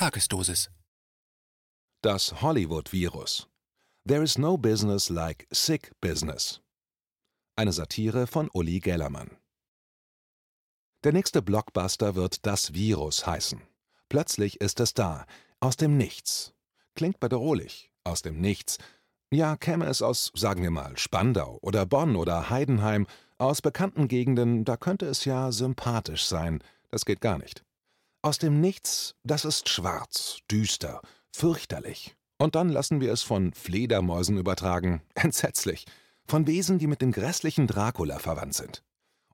Tagesdosis. Das Hollywood-Virus. There is no business like sick business. Eine Satire von Uli Gellermann. Der nächste Blockbuster wird Das Virus heißen. Plötzlich ist es da, aus dem Nichts. Klingt bedrohlich, aus dem Nichts. Ja, käme es aus, sagen wir mal, Spandau oder Bonn oder Heidenheim, aus bekannten Gegenden, da könnte es ja sympathisch sein. Das geht gar nicht. Aus dem Nichts, das ist schwarz, düster, fürchterlich. Und dann lassen wir es von Fledermäusen übertragen. Entsetzlich. Von Wesen, die mit dem grässlichen Dracula verwandt sind.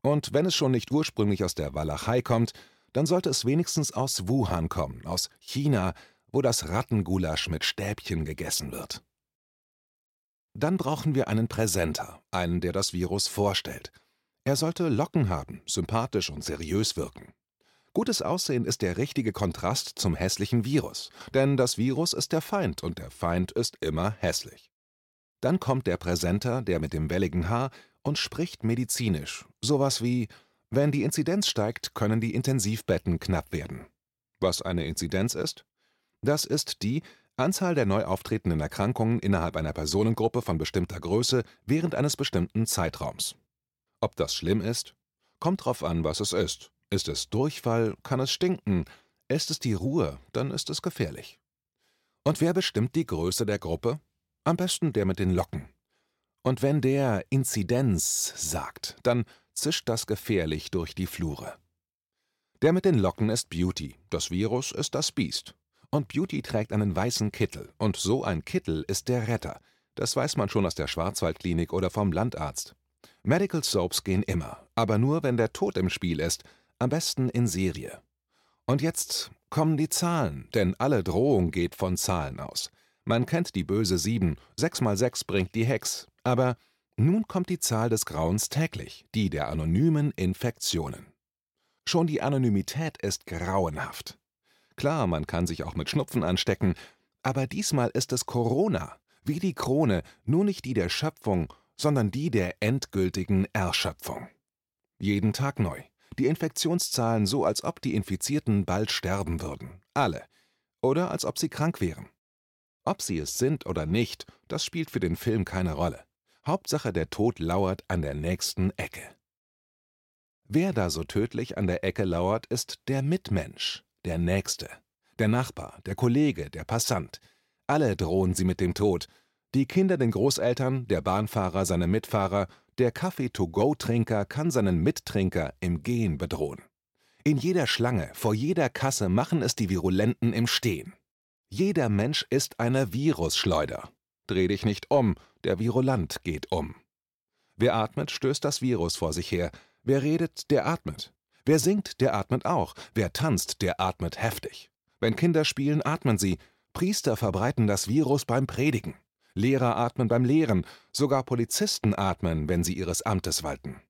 Und wenn es schon nicht ursprünglich aus der Walachei kommt, dann sollte es wenigstens aus Wuhan kommen, aus China, wo das Rattengulasch mit Stäbchen gegessen wird. Dann brauchen wir einen Präsenter, einen, der das Virus vorstellt. Er sollte Locken haben, sympathisch und seriös wirken. Gutes Aussehen ist der richtige Kontrast zum hässlichen Virus, denn das Virus ist der Feind und der Feind ist immer hässlich. Dann kommt der Präsenter, der mit dem welligen Haar, und spricht medizinisch, sowas wie wenn die Inzidenz steigt, können die Intensivbetten knapp werden. Was eine Inzidenz ist? Das ist die Anzahl der neu auftretenden Erkrankungen innerhalb einer Personengruppe von bestimmter Größe während eines bestimmten Zeitraums. Ob das schlimm ist? Kommt drauf an, was es ist. Ist es Durchfall, kann es stinken. Ist es die Ruhe, dann ist es gefährlich. Und wer bestimmt die Größe der Gruppe? Am besten der mit den Locken. Und wenn der Inzidenz sagt, dann zischt das gefährlich durch die Flure. Der mit den Locken ist Beauty, das Virus ist das Biest. Und Beauty trägt einen weißen Kittel, und so ein Kittel ist der Retter. Das weiß man schon aus der Schwarzwaldklinik oder vom Landarzt. Medical Soaps gehen immer, aber nur, wenn der Tod im Spiel ist, am besten in Serie. Und jetzt kommen die Zahlen, denn alle Drohung geht von Zahlen aus. Man kennt die böse Sieben, sechs mal sechs bringt die Hex, aber nun kommt die Zahl des Grauens täglich, die der anonymen Infektionen. Schon die Anonymität ist grauenhaft. Klar, man kann sich auch mit Schnupfen anstecken, aber diesmal ist es Corona, wie die Krone, nur nicht die der Schöpfung, sondern die der endgültigen Erschöpfung. Jeden Tag neu. Die Infektionszahlen so, als ob die Infizierten bald sterben würden. Alle. Oder als ob sie krank wären. Ob sie es sind oder nicht, das spielt für den Film keine Rolle. Hauptsache der Tod lauert an der nächsten Ecke. Wer da so tödlich an der Ecke lauert, ist der Mitmensch, der Nächste, der Nachbar, der Kollege, der Passant. Alle drohen sie mit dem Tod. Die Kinder den Großeltern, der Bahnfahrer seine Mitfahrer, der Kaffee-to-go-Trinker kann seinen Mittrinker im Gehen bedrohen. In jeder Schlange, vor jeder Kasse machen es die Virulenten im Stehen. Jeder Mensch ist eine Virusschleuder. Dreh dich nicht um, der Virulant geht um. Wer atmet, stößt das Virus vor sich her. Wer redet, der atmet. Wer singt, der atmet auch. Wer tanzt, der atmet heftig. Wenn Kinder spielen, atmen sie. Priester verbreiten das Virus beim Predigen. Lehrer atmen beim Lehren. Sogar Polizisten atmen, wenn sie ihres Amtes walten.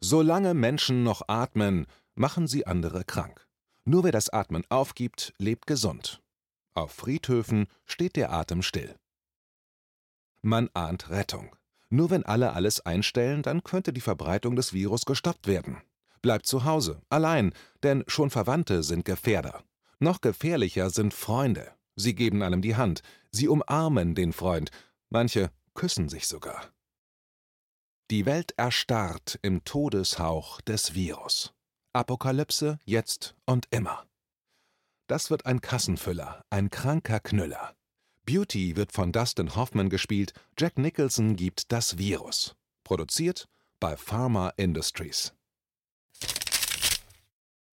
Solange Menschen noch atmen, machen sie andere krank. Nur wer das Atmen aufgibt, lebt gesund. Auf Friedhöfen steht der Atem still. Man ahnt Rettung. Nur wenn alle alles einstellen, dann könnte die Verbreitung des Virus gestoppt werden. Bleibt zu Hause, allein, denn schon Verwandte sind Gefährder. Noch gefährlicher sind Freunde. Sie geben einem die Hand, sie umarmen den Freund, manche küssen sich sogar. Die Welt erstarrt im Todeshauch des Virus. Apokalypse jetzt und immer. Das wird ein Kassenfüller, ein kranker Knüller. Beauty wird von Dustin Hoffman gespielt, Jack Nicholson gibt das Virus. Produziert bei Pharma Industries.